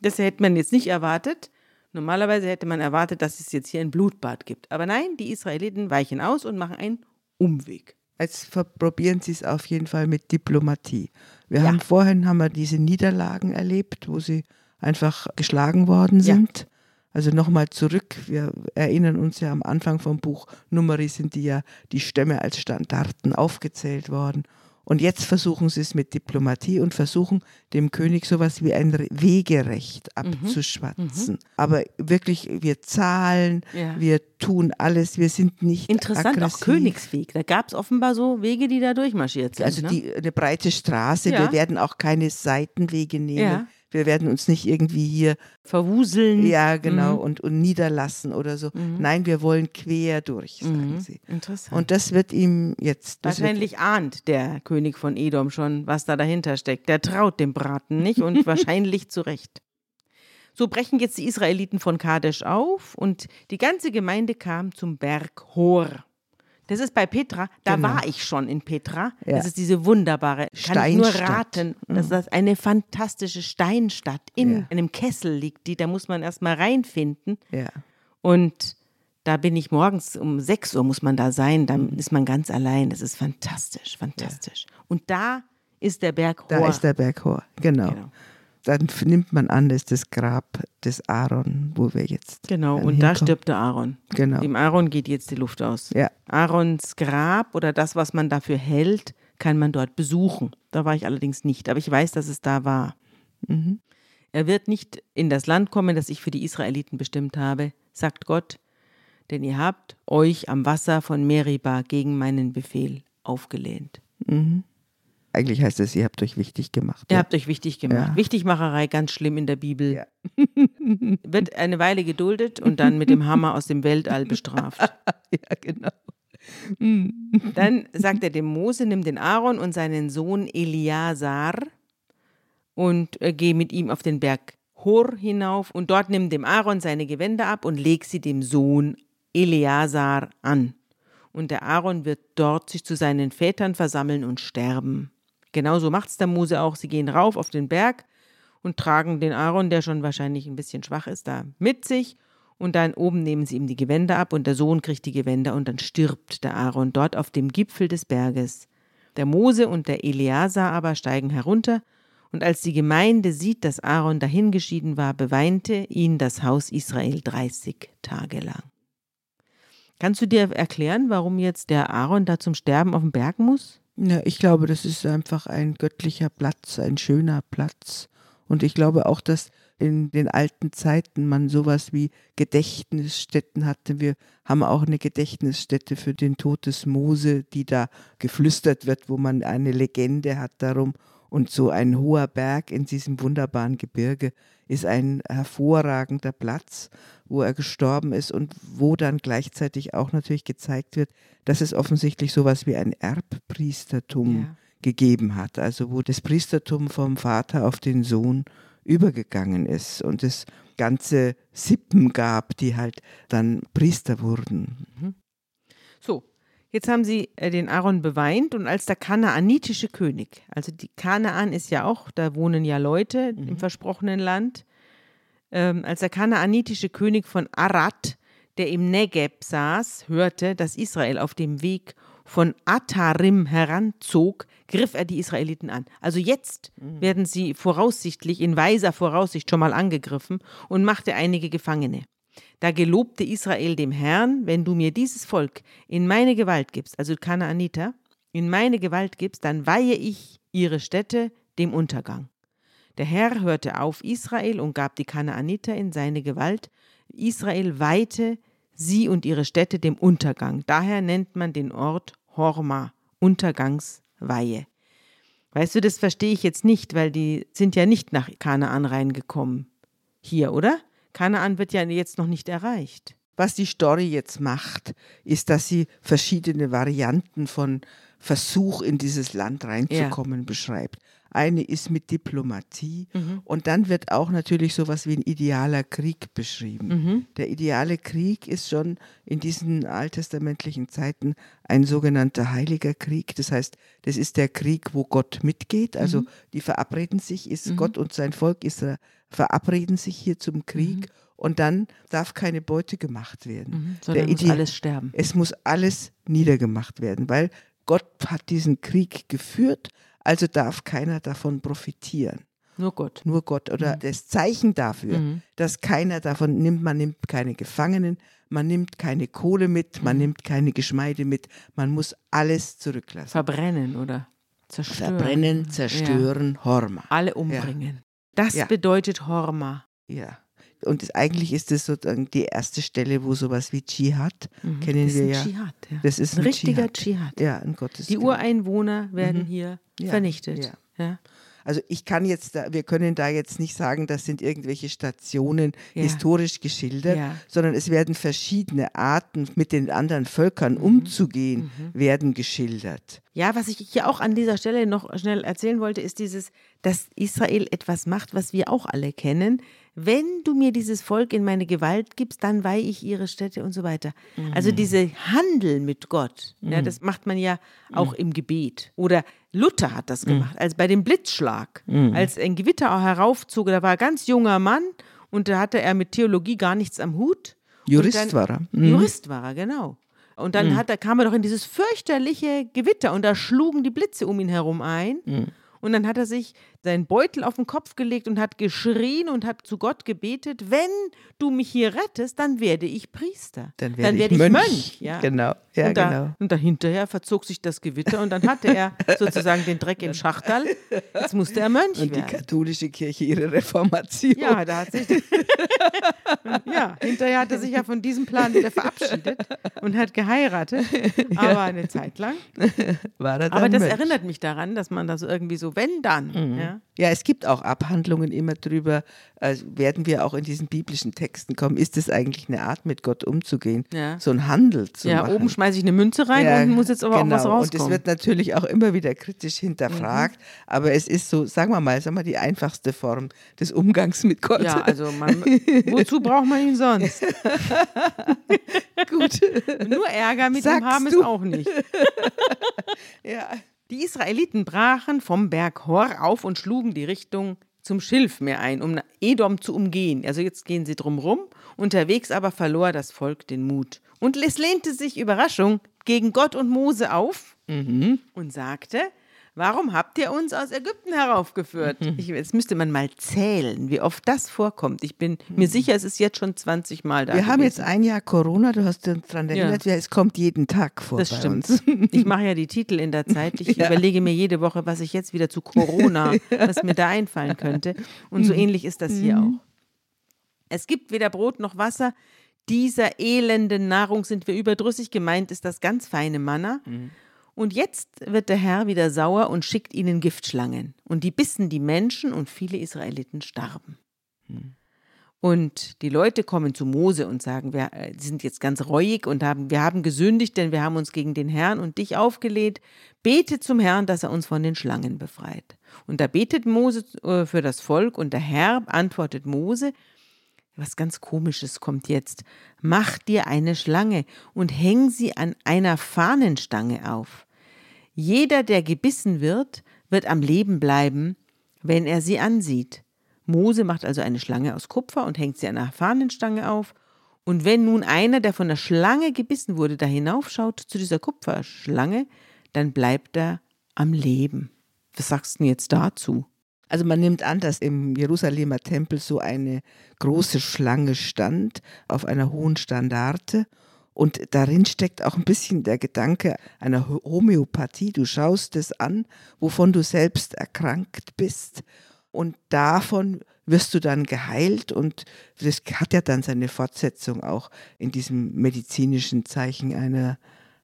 Das hätte man jetzt nicht erwartet. Normalerweise hätte man erwartet, dass es jetzt hier ein Blutbad gibt. Aber nein, die Israeliten weichen aus und machen einen Umweg. Jetzt probieren sie es auf jeden Fall mit Diplomatie. Wir ja. haben vorhin haben wir diese Niederlagen erlebt, wo sie einfach geschlagen worden sind. Ja. Also nochmal zurück, wir erinnern uns ja am Anfang vom Buch Numeri sind die ja die Stämme als Standarten aufgezählt worden. Und jetzt versuchen sie es mit Diplomatie und versuchen dem König sowas wie ein Wegerecht mhm. abzuschwatzen. Mhm. Aber wirklich, wir zahlen, ja. wir tun alles, wir sind nicht Interessant, aggressiv. auch Königsweg. Da gab es offenbar so Wege, die da durchmarschiert sind. Also ne? die, eine breite Straße, ja. wir werden auch keine Seitenwege nehmen. Ja. Wir werden uns nicht irgendwie hier verwuseln. Ja, genau, mhm. und, und niederlassen oder so. Mhm. Nein, wir wollen quer durch, sagen mhm. sie. Interessant. Und das wird ihm jetzt. Wahrscheinlich ahnt der König von Edom schon, was da dahinter steckt. Der traut dem Braten nicht und wahrscheinlich zu Recht. So brechen jetzt die Israeliten von Kadesh auf und die ganze Gemeinde kam zum Berg Hor. Das ist bei Petra, da genau. war ich schon in Petra. Ja. Das ist diese wunderbare, kann ich nur raten, mhm. dass das eine fantastische Steinstadt in ja. einem Kessel liegt, die, da muss man erstmal reinfinden. Ja. Und da bin ich morgens um 6 Uhr muss man da sein, dann mhm. ist man ganz allein. Das ist fantastisch, fantastisch. Und da ist der Berg Hor. Da ist der Berg Hor, genau. genau dann nimmt man an, das ist das Grab des Aaron, wo wir jetzt. Genau, und hinkommen. da stirbt der Aaron. Genau. Dem Aaron geht jetzt die Luft aus. Ja. Aarons Grab oder das, was man dafür hält, kann man dort besuchen. Da war ich allerdings nicht, aber ich weiß, dass es da war. Mhm. Er wird nicht in das Land kommen, das ich für die Israeliten bestimmt habe, sagt Gott, denn ihr habt euch am Wasser von Meriba gegen meinen Befehl aufgelehnt. Mhm. Eigentlich heißt es, ihr habt euch wichtig gemacht. Ihr ja? habt euch wichtig gemacht. Ja. Wichtigmacherei, ganz schlimm in der Bibel. Ja. Wird eine Weile geduldet und dann mit dem Hammer aus dem Weltall bestraft. ja, genau. Dann sagt er dem Mose, nimm den Aaron und seinen Sohn Eliasar und äh, geh mit ihm auf den Berg Hor hinauf und dort nimm dem Aaron seine Gewänder ab und leg sie dem Sohn Eliasar an. Und der Aaron wird dort sich zu seinen Vätern versammeln und sterben. Genauso macht es der Mose auch. Sie gehen rauf auf den Berg und tragen den Aaron, der schon wahrscheinlich ein bisschen schwach ist, da mit sich. Und dann oben nehmen sie ihm die Gewänder ab und der Sohn kriegt die Gewänder und dann stirbt der Aaron dort auf dem Gipfel des Berges. Der Mose und der Eleazar aber steigen herunter und als die Gemeinde sieht, dass Aaron dahingeschieden war, beweinte ihn das Haus Israel 30 Tage lang. Kannst du dir erklären, warum jetzt der Aaron da zum Sterben auf dem Berg muss? Ja, ich glaube, das ist einfach ein göttlicher Platz, ein schöner Platz. Und ich glaube auch, dass in den alten Zeiten man sowas wie Gedächtnisstätten hatte. Wir haben auch eine Gedächtnisstätte für den Tod des Mose, die da geflüstert wird, wo man eine Legende hat darum. Und so ein hoher Berg in diesem wunderbaren Gebirge ist ein hervorragender Platz, wo er gestorben ist und wo dann gleichzeitig auch natürlich gezeigt wird, dass es offensichtlich sowas wie ein Erbpriestertum ja. gegeben hat. Also wo das Priestertum vom Vater auf den Sohn übergegangen ist und es ganze Sippen gab, die halt dann Priester wurden. Mhm. So, Jetzt haben sie äh, den Aaron beweint und als der kanaanitische König, also die Kanaan ist ja auch, da wohnen ja Leute mhm. im versprochenen Land, ähm, als der kanaanitische König von Arad, der im Negeb saß, hörte, dass Israel auf dem Weg von Atarim heranzog, griff er die Israeliten an. Also jetzt mhm. werden sie voraussichtlich, in weiser Voraussicht schon mal angegriffen und machte einige Gefangene. Da gelobte Israel dem Herrn, wenn du mir dieses Volk in meine Gewalt gibst, also Kanaaniter, in meine Gewalt gibst, dann weihe ich ihre Städte dem Untergang. Der Herr hörte auf Israel und gab die Kanaaniter in seine Gewalt. Israel weihte sie und ihre Städte dem Untergang. Daher nennt man den Ort Horma, Untergangsweihe. Weißt du, das verstehe ich jetzt nicht, weil die sind ja nicht nach Kanaan reingekommen. Hier, oder? Kanaan wird ja jetzt noch nicht erreicht. Was die Story jetzt macht, ist, dass sie verschiedene Varianten von Versuch in dieses Land reinzukommen ja. beschreibt. Eine ist mit Diplomatie mhm. und dann wird auch natürlich sowas wie ein idealer Krieg beschrieben. Mhm. Der ideale Krieg ist schon in diesen alttestamentlichen Zeiten ein sogenannter heiliger Krieg. Das heißt, das ist der Krieg, wo Gott mitgeht. Also mhm. die verabreden sich, ist mhm. Gott und sein Volk Israel verabreden sich hier zum Krieg. Mhm. Und dann darf keine Beute gemacht werden. Mhm, sondern muss alles sterben. Es muss alles niedergemacht werden, weil Gott hat diesen Krieg geführt, also darf keiner davon profitieren. Nur Gott. Nur Gott. Oder mhm. das Zeichen dafür, mhm. dass keiner davon nimmt, man nimmt keine Gefangenen, man nimmt keine Kohle mit, man mhm. nimmt keine Geschmeide mit, man muss alles zurücklassen. Verbrennen oder zerstören. Verbrennen, zerstören, ja. Horma. Alle umbringen. Das ja. bedeutet Horma. Ja. Und das, eigentlich ist das sozusagen die erste Stelle, wo sowas wie Dschihad mhm. kennen das wir ja. Dschihad, ja. Das ist ein, ein richtiger Dschihad. Dschihad. Ja, ein Gottes. Die Ureinwohner werden mhm. hier ja. vernichtet. Ja. Also ich kann jetzt, da, wir können da jetzt nicht sagen, das sind irgendwelche Stationen ja. historisch geschildert, ja. sondern es werden verschiedene Arten, mit den anderen Völkern mhm. umzugehen, mhm. werden geschildert. Ja, was ich hier auch an dieser Stelle noch schnell erzählen wollte, ist dieses, dass Israel etwas macht, was wir auch alle kennen. Wenn du mir dieses Volk in meine Gewalt gibst, dann weihe ich ihre Städte und so weiter. Mhm. Also diese Handel mit Gott, ja, mhm. das macht man ja auch mhm. im Gebet. Oder Luther hat das mhm. gemacht, als bei dem Blitzschlag, mhm. als ein Gewitter auch heraufzog, da war ein ganz junger Mann und da hatte er mit Theologie gar nichts am Hut. Jurist dann, war er. Mhm. Jurist war er, genau. Und dann hat, kam er doch in dieses fürchterliche Gewitter und da schlugen die Blitze um ihn herum ein. Und dann hat er sich seinen Beutel auf den Kopf gelegt und hat geschrien und hat zu Gott gebetet, wenn du mich hier rettest, dann werde ich Priester. Dann werde, dann werde ich, Mönch. Mönch ja. Genau. Ja, und, da, genau. und dahinterher verzog sich das Gewitter und dann hatte er sozusagen den Dreck im Schachterl. Jetzt musste er Mönch und werden. die katholische Kirche ihre Reformation. Ja, da hat sich ja, hinterher hat er sich ja von diesem Plan wieder verabschiedet und hat geheiratet, aber eine Zeit lang. War er dann aber das Mönch. erinnert mich daran, dass man da so irgendwie so, wenn dann. Mhm. Ja? Ja, es gibt auch Abhandlungen immer drüber, äh, werden wir auch in diesen biblischen Texten kommen, ist es eigentlich eine Art, mit Gott umzugehen, ja. so ein Handel zu ja, machen. oben schmeiße ich eine Münze rein Ja, und muss jetzt aber genau. auch was rauskommen. Und es wird natürlich auch immer wieder kritisch hinterfragt, Mhm. aber es ist so, sagen wir mal, sagen wir die einfachste Form des Umgangs mit Gott. ja, also man, wozu braucht man ihn sonst? gut. Nur Ärger mit Sagst ihm haben du? es auch nicht. ja. Die Israeliten brachen vom Berg Hor auf und schlugen die Richtung zum Schilfmeer ein, um Edom zu umgehen. Also jetzt gehen sie drumrum. Unterwegs aber verlor das Volk den Mut. Und es lehnte sich, Überraschung, gegen Gott und Mose auf mhm. und sagte, Warum habt ihr uns aus Ägypten heraufgeführt? Mhm. Ich, jetzt müsste man mal zählen, wie oft das vorkommt. Ich bin mir mhm. sicher, es ist jetzt schon 20 Mal da. Wir gewesen. haben jetzt ein Jahr Corona, du hast uns daran erinnert, ja. es kommt jeden Tag vor. Das stimmt. Uns. Ich mache ja die Titel in der Zeit. Ich ja. überlege mir jede Woche, was ich jetzt wieder zu Corona, was mir da einfallen könnte. Und so mhm. ähnlich ist das hier auch. Es gibt weder Brot noch Wasser. Dieser elenden Nahrung sind wir überdrüssig. Gemeint ist das ganz feine Manna. Mhm. Und jetzt wird der Herr wieder sauer und schickt ihnen Giftschlangen. Und die bissen die Menschen und viele Israeliten starben. Hm. Und die Leute kommen zu Mose und sagen, wir äh, sind jetzt ganz reuig und haben, wir haben gesündigt, denn wir haben uns gegen den Herrn und dich aufgelehnt. Bete zum Herrn, dass er uns von den Schlangen befreit. Und da betet Mose äh, für das Volk und der Herr antwortet Mose, was ganz Komisches kommt jetzt. Mach dir eine Schlange und häng sie an einer Fahnenstange auf. Jeder, der gebissen wird, wird am Leben bleiben, wenn er sie ansieht. Mose macht also eine Schlange aus Kupfer und hängt sie an einer Fahnenstange auf. Und wenn nun einer, der von der Schlange gebissen wurde, da hinaufschaut zu dieser Kupferschlange, dann bleibt er am Leben. Was sagst du denn jetzt dazu? Also man nimmt an, dass im Jerusalemer Tempel so eine große Schlange stand auf einer hohen Standarte und darin steckt auch ein bisschen der Gedanke einer Homöopathie. Du schaust es an, wovon du selbst erkrankt bist und davon wirst du dann geheilt und das hat ja dann seine Fortsetzung auch in diesem medizinischen Zeichen einer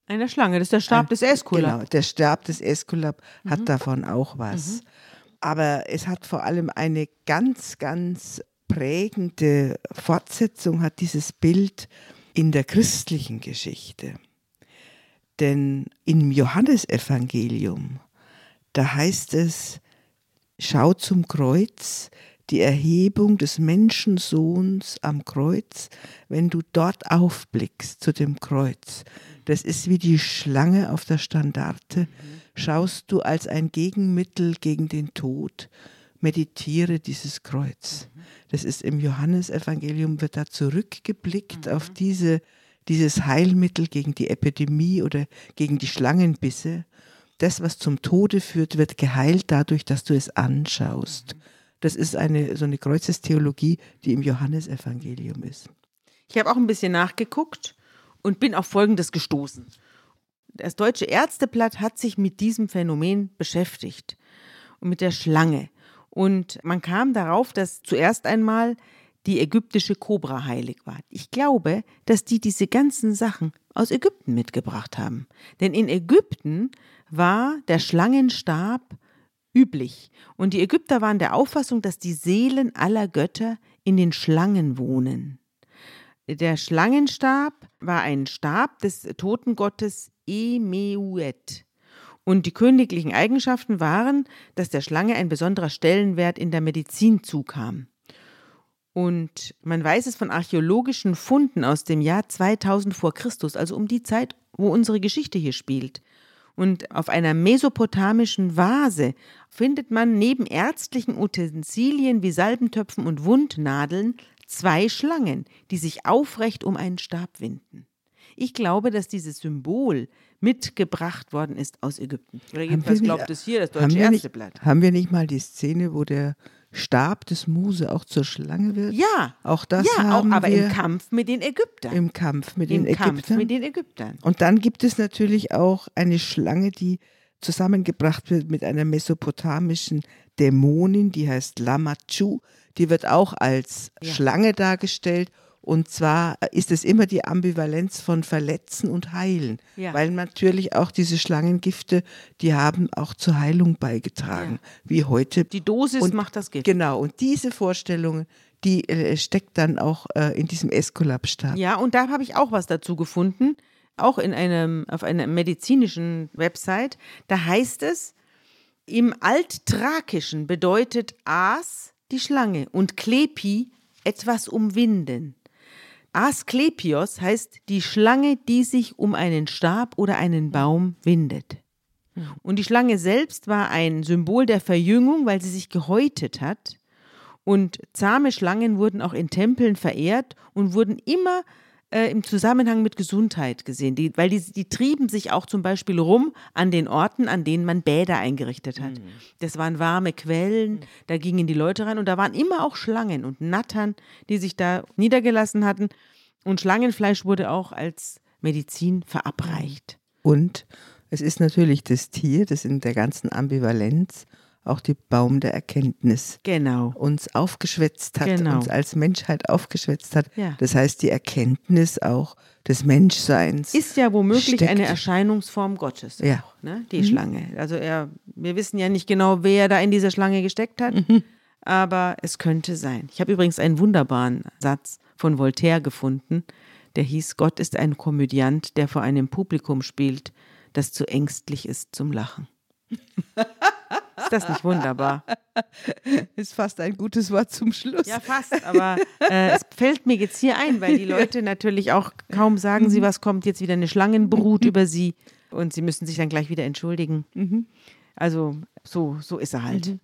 einer Schlange, das ist der Stab ein, des Eskulap. Genau, der Stab des Eskulap mhm. hat davon auch was. Mhm. Aber es hat vor allem eine ganz, ganz prägende Fortsetzung, hat dieses Bild in der christlichen Geschichte. Denn im Johannesevangelium, da heißt es, schau zum Kreuz, die Erhebung des Menschensohns am Kreuz, wenn du dort aufblickst zu dem Kreuz. Das ist wie die Schlange auf der Standarte. Schaust du als ein Gegenmittel gegen den Tod, meditiere dieses Kreuz. Das ist im Johannesevangelium, wird da zurückgeblickt mhm. auf diese, dieses Heilmittel gegen die Epidemie oder gegen die Schlangenbisse. Das, was zum Tode führt, wird geheilt dadurch, dass du es anschaust. Mhm. Das ist eine, so eine Kreuzestheologie, die im Johannesevangelium ist. Ich habe auch ein bisschen nachgeguckt und bin auf Folgendes gestoßen. Das Deutsche Ärzteblatt hat sich mit diesem Phänomen beschäftigt und mit der Schlange. Und man kam darauf, dass zuerst einmal die ägyptische Kobra heilig war. Ich glaube, dass die diese ganzen Sachen aus Ägypten mitgebracht haben. Denn in Ägypten war der Schlangenstab üblich. Und die Ägypter waren der Auffassung, dass die Seelen aller Götter in den Schlangen wohnen. Der Schlangenstab war ein Stab des Totengottes Emeuet. Und die königlichen Eigenschaften waren, dass der Schlange ein besonderer Stellenwert in der Medizin zukam. Und man weiß es von archäologischen Funden aus dem Jahr 2000 vor Christus, also um die Zeit, wo unsere Geschichte hier spielt. Und auf einer mesopotamischen Vase findet man neben ärztlichen Utensilien wie Salbentöpfen und Wundnadeln zwei Schlangen, die sich aufrecht um einen Stab winden. Ich glaube, dass dieses Symbol mitgebracht worden ist aus Ägypten. Oder jedenfalls glaubt es hier das Deutsche Ärzteblatt. Haben wir nicht mal die Szene, wo der Stab des Muse auch zur Schlange wird? Ja. Auch das ja, haben auch, aber wir im Kampf mit den Ägyptern. Im Kampf mit Im den Kampf Ägyptern. mit den Ägyptern. Und dann gibt es natürlich auch eine Schlange, die zusammengebracht wird mit einer mesopotamischen Dämonin, die heißt Lamachu. Die wird auch als ja. Schlange dargestellt und zwar ist es immer die Ambivalenz von Verletzen und Heilen, ja. weil natürlich auch diese Schlangengifte, die haben auch zur Heilung beigetragen, ja. wie heute. Die Dosis und, macht das Gift. Genau, und diese Vorstellungen, die äh, steckt dann auch äh, in diesem Eskulapstab. Ja, und da habe ich auch was dazu gefunden, auch in einem, auf einer medizinischen Website. Da heißt es, im Alttrakischen bedeutet As die Schlange und Klepi etwas umwinden. Asklepios heißt die Schlange, die sich um einen Stab oder einen Baum windet. Und die Schlange selbst war ein Symbol der Verjüngung, weil sie sich gehäutet hat Und zahme Schlangen wurden auch in Tempeln verehrt und wurden immer äh, im Zusammenhang mit Gesundheit gesehen, die, weil die, die trieben sich auch zum Beispiel rum an den Orten, an denen man Bäder eingerichtet hat. Mhm. Das waren warme Quellen, mhm. da gingen die Leute rein und da waren immer auch Schlangen und Nattern, die sich da niedergelassen hatten. Und Schlangenfleisch wurde auch als Medizin verabreicht. Und es ist natürlich das Tier, das in der ganzen Ambivalenz auch die Baum der Erkenntnis genau. uns aufgeschwätzt hat, genau. uns als Menschheit aufgeschwätzt hat. Ja. Das heißt, die Erkenntnis auch des Menschseins. Ist ja womöglich steckt. eine Erscheinungsform Gottes. Ja. Auch, ne? Die mhm. Schlange. Also er, wir wissen ja nicht genau, wer da in dieser Schlange gesteckt hat, mhm. aber es könnte sein. Ich habe übrigens einen wunderbaren Satz von Voltaire gefunden, der hieß, Gott ist ein Komödiant, der vor einem Publikum spielt, das zu ängstlich ist zum Lachen. Ist das nicht wunderbar? Ist fast ein gutes Wort zum Schluss. Ja, fast, aber äh, es fällt mir jetzt hier ein, weil die Leute natürlich auch kaum sagen sie, was kommt jetzt wieder eine Schlangenbrut über sie und sie müssen sich dann gleich wieder entschuldigen. Mhm. Also so, so ist er halt. Mhm.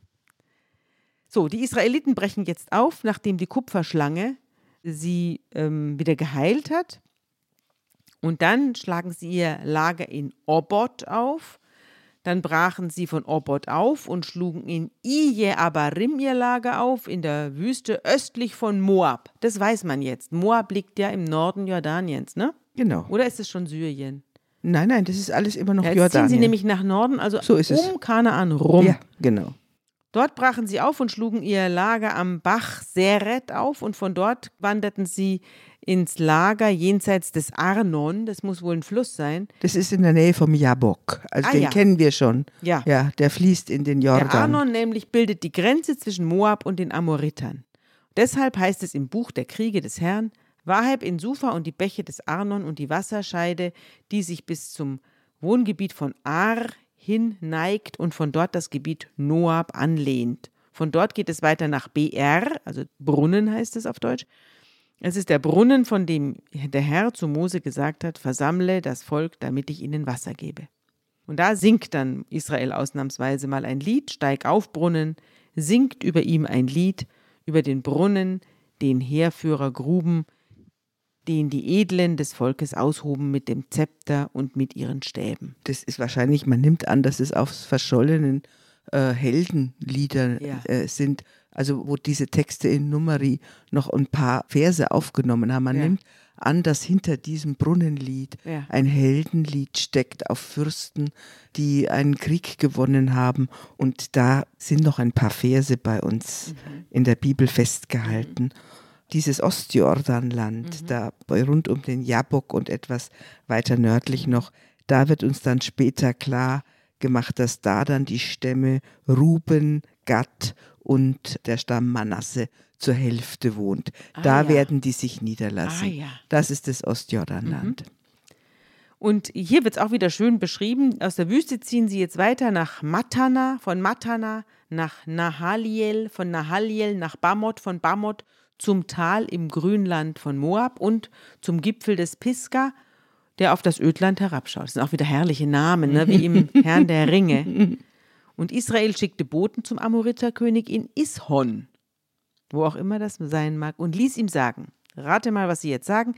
So, die Israeliten brechen jetzt auf, nachdem die Kupferschlange sie ähm, wieder geheilt hat. Und dann schlagen sie ihr Lager in Obot auf dann brachen sie von Obot auf und schlugen in Ije Abarim ihr Lager auf, in der Wüste östlich von Moab. Das weiß man jetzt. Moab liegt ja im Norden Jordaniens, ne? Genau. Oder ist es schon Syrien? Nein, nein, das ist alles immer noch ja, jetzt Jordanien. ziehen sie nämlich nach Norden, also so ist um Kanaan rum. Ja, genau. Dort brachen sie auf und schlugen ihr Lager am Bach Seret auf und von dort wanderten sie ins Lager jenseits des Arnon, das muss wohl ein Fluss sein. Das ist in der Nähe vom Jabok, also ah, den ja. kennen wir schon. Ja. ja, der fließt in den Jordan. Der Arnon nämlich bildet die Grenze zwischen Moab und den Amoritern. Deshalb heißt es im Buch der Kriege des Herrn, Waheb in Sufa und die Bäche des Arnon und die Wasserscheide, die sich bis zum Wohngebiet von Ar hin neigt und von dort das Gebiet Noab anlehnt. Von dort geht es weiter nach BR, also Brunnen heißt es auf Deutsch, es ist der Brunnen, von dem der Herr zu Mose gesagt hat, versammle das Volk, damit ich ihnen Wasser gebe. Und da singt dann Israel ausnahmsweise mal ein Lied, steig auf Brunnen, singt über ihm ein Lied, über den Brunnen, den Heerführer gruben, den die Edlen des Volkes aushoben mit dem Zepter und mit ihren Stäben. Das ist wahrscheinlich, man nimmt an, dass es auf verschollenen äh, Heldenlieder ja. äh, sind, also wo diese Texte in Numeri noch ein paar Verse aufgenommen haben. Man ja. nimmt an, dass hinter diesem Brunnenlied ja. ein Heldenlied steckt auf Fürsten, die einen Krieg gewonnen haben. Und da sind noch ein paar Verse bei uns mhm. in der Bibel festgehalten. Mhm. Dieses Ostjordanland, mhm. da rund um den Jabok und etwas weiter nördlich noch, da wird uns dann später klar gemacht, dass da dann die Stämme Ruben, Gad und der Stamm Manasse zur Hälfte wohnt. Ah, da ja. werden die sich niederlassen. Ah, ja. Das ist das Ostjordanland. Mhm. Und hier wird es auch wieder schön beschrieben. Aus der Wüste ziehen sie jetzt weiter nach Matana, von Matana nach Nahaliel, von Nahaliel nach Bamot, von Bamot zum Tal im Grünland von Moab und zum Gipfel des Pisgah, der auf das Ödland herabschaut. Das sind auch wieder herrliche Namen, ne? wie im Herrn der Ringe. Und Israel schickte Boten zum Amoriterkönig in Ishon, wo auch immer das sein mag, und ließ ihm sagen: Rate mal, was sie jetzt sagen.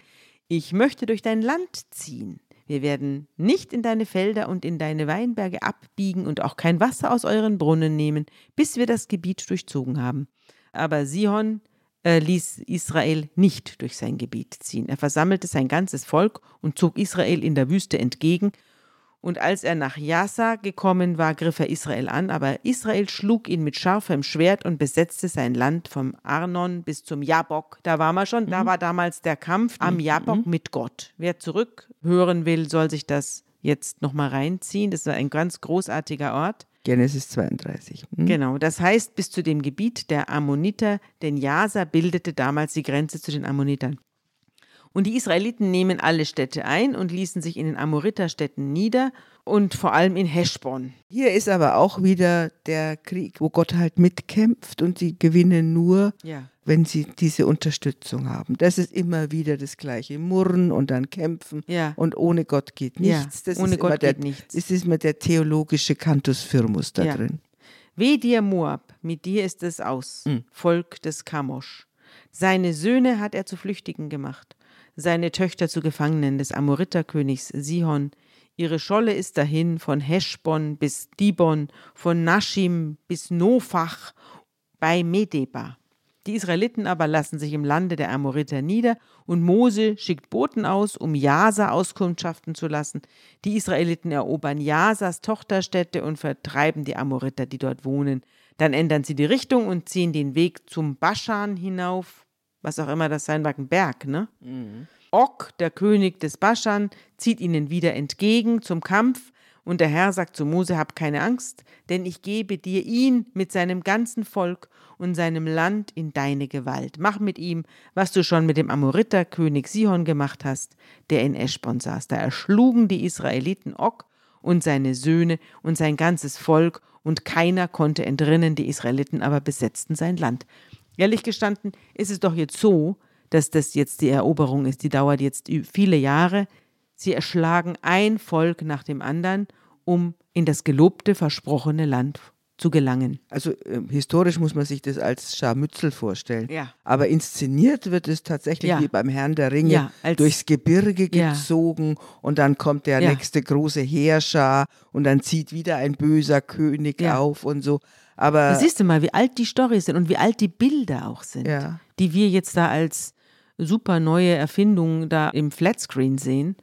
Ich möchte durch dein Land ziehen. Wir werden nicht in deine Felder und in deine Weinberge abbiegen und auch kein Wasser aus euren Brunnen nehmen, bis wir das Gebiet durchzogen haben. Aber Sihon äh, ließ Israel nicht durch sein Gebiet ziehen. Er versammelte sein ganzes Volk und zog Israel in der Wüste entgegen und als er nach Jasa gekommen war, griff er Israel an, aber Israel schlug ihn mit scharfem Schwert und besetzte sein Land vom Arnon bis zum Jabok. Da war man schon, mhm. da war damals der Kampf am mhm. Jabok mhm. mit Gott. Wer zurückhören will, soll sich das jetzt nochmal reinziehen. Das war ein ganz großartiger Ort. Genesis 32. Hm? Genau, das heißt bis zu dem Gebiet der Ammoniter, denn Jasa bildete damals die Grenze zu den Ammonitern. Und die Israeliten nehmen alle Städte ein und ließen sich in den Amoriterstädten nieder und vor allem in Heschbon. Hier ist aber auch wieder der Krieg, wo Gott halt mitkämpft und sie gewinnen nur, ja. Wenn sie diese Unterstützung haben. Das ist immer wieder das gleiche. Murren und dann kämpfen ja. und ohne Gott geht nichts. Ja, ohne Gott der, geht nichts. Es ist immer der theologische Cantus Firmus da drin. Weh dir, Moab, mit dir ist es aus, mhm. Volk des Kamosch. Seine Söhne hat er zu Flüchtigen gemacht, seine Töchter zu Gefangenen des Amoriterkönigs Sihon. Ihre Scholle ist dahin von Heschbon bis Dibon, von Naschim bis Nofach bei Medeba. Die Israeliten aber lassen sich im Lande der Amoriter nieder und Mose schickt Boten aus, um Jasa auskundschaften zu lassen. Die Israeliten erobern Jasas Tochterstädte und vertreiben die Amoriter, die dort wohnen. Dann ändern sie die Richtung und ziehen den Weg zum Baschan hinauf, was auch immer das sein mag, ein Berg, ne? Mhm. Og, der König des Baschan, zieht ihnen wieder entgegen zum Kampf, und der Herr sagt zu Mose, hab keine Angst, denn ich gebe dir ihn mit seinem ganzen Volk und seinem Land in deine Gewalt. Mach mit ihm, was du schon mit dem Amoriter König Sihon gemacht hast, der in Eschbon saß. Da erschlugen die Israeliten Og und seine Söhne und sein ganzes Volk, und keiner konnte entrinnen, die Israeliten aber besetzten sein Land. Ehrlich gestanden ist es doch jetzt so, dass das jetzt die Eroberung ist, die dauert jetzt viele Jahre. Sie erschlagen ein Volk nach dem anderen, um in das gelobte, versprochene Land zu gelangen. Also äh, historisch muss man sich das als Scharmützel vorstellen. Ja. Aber inszeniert wird es tatsächlich ja. wie beim Herrn der Ringe ja, durchs Gebirge gezogen und dann kommt der nächste große Heerschar und dann zieht wieder ein böser König auf und so. Aber da siehst du mal, wie alt die Storys sind und wie alt die Bilder auch sind, die wir jetzt da als super neue Erfindungen da im Flatscreen sehen.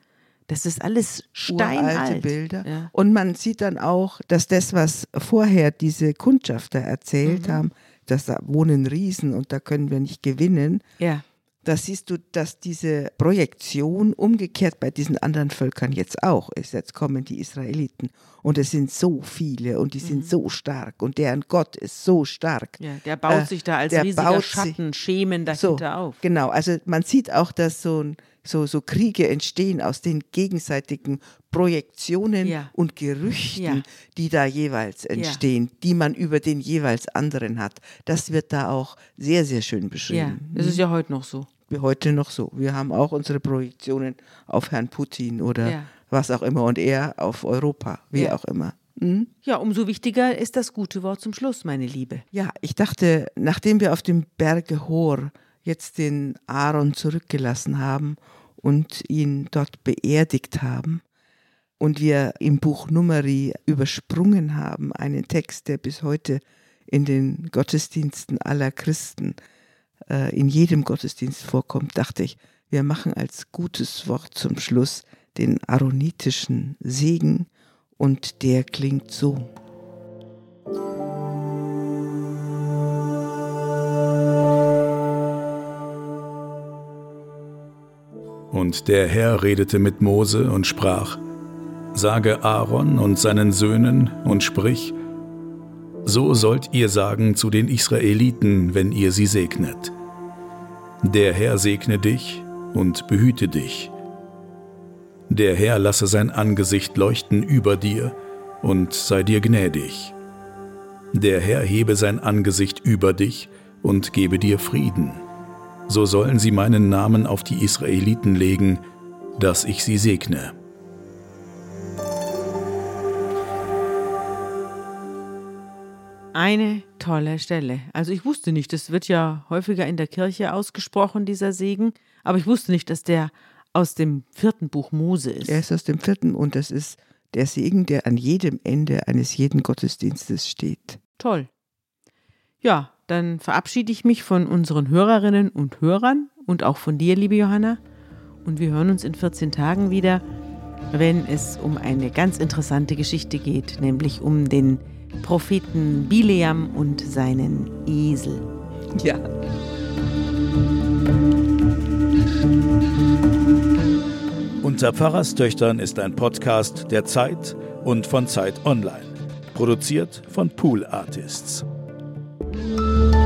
Das ist alles steinalt. Bilder. Ja. Und man sieht dann auch, dass das, was vorher diese Kundschafter erzählt mhm. haben, dass da wohnen Riesen und da können wir nicht gewinnen. Ja. Da siehst du, dass diese Projektion umgekehrt bei diesen anderen Völkern jetzt auch ist. Jetzt kommen die Israeliten und es sind so viele und die sind mhm. so stark und deren Gott ist so stark. Ja, der baut äh, sich da als riesiger Schatten, Schemen dahinter so, auf. Genau, also man sieht auch, dass so ein so, so Kriege entstehen aus den gegenseitigen Projektionen ja. und Gerüchten, ja. die da jeweils entstehen, ja. die man über den jeweils anderen hat. Das wird da auch sehr, sehr schön beschrieben. Ja, das ist ja heute noch so. Wie heute noch so. Wir haben auch unsere Projektionen auf Herrn Putin oder was auch immer und er auf Europa, wie auch immer. Mhm. Ja, umso wichtiger ist das gute Wort zum Schluss, meine Liebe. Ja, ich dachte, nachdem wir auf dem Berge Hor jetzt den Aaron zurückgelassen haben und ihn dort beerdigt haben und wir im Buch Numeri übersprungen haben, einen Text, der bis heute in den Gottesdiensten aller Christen, äh, in jedem Gottesdienst vorkommt, dachte ich, wir machen als gutes Wort zum Schluss den aaronitischen Segen und der klingt so. Und der Herr redete mit Mose und sprach, Sage Aaron und seinen Söhnen und sprich, So sollt ihr sagen zu den Israeliten, wenn ihr sie segnet. Der Herr segne dich und behüte dich. Der Herr lasse sein Angesicht leuchten über dir und sei dir gnädig. Der Herr hebe sein Angesicht über dich und gebe dir Frieden so sollen sie meinen Namen auf die Israeliten legen, dass ich sie segne. Eine tolle Stelle. Also ich wusste nicht, das wird ja häufiger in der Kirche ausgesprochen, dieser Segen, aber ich wusste nicht, dass der aus dem vierten Buch Mose ist. Er ist aus dem vierten und das ist der Segen, der an jedem Ende eines jeden Gottesdienstes steht. Toll. Ja, dann verabschiede ich mich von unseren Hörerinnen und Hörern und auch von dir, liebe Johanna. Und wir hören uns in 14 Tagen wieder, wenn es um eine ganz interessante Geschichte geht, nämlich um den Propheten Bileam und seinen Esel. Ja. Unter Pfarrerstöchtern ist ein Podcast der Zeit und von Zeit Online. Produziert von Pool Artists. Música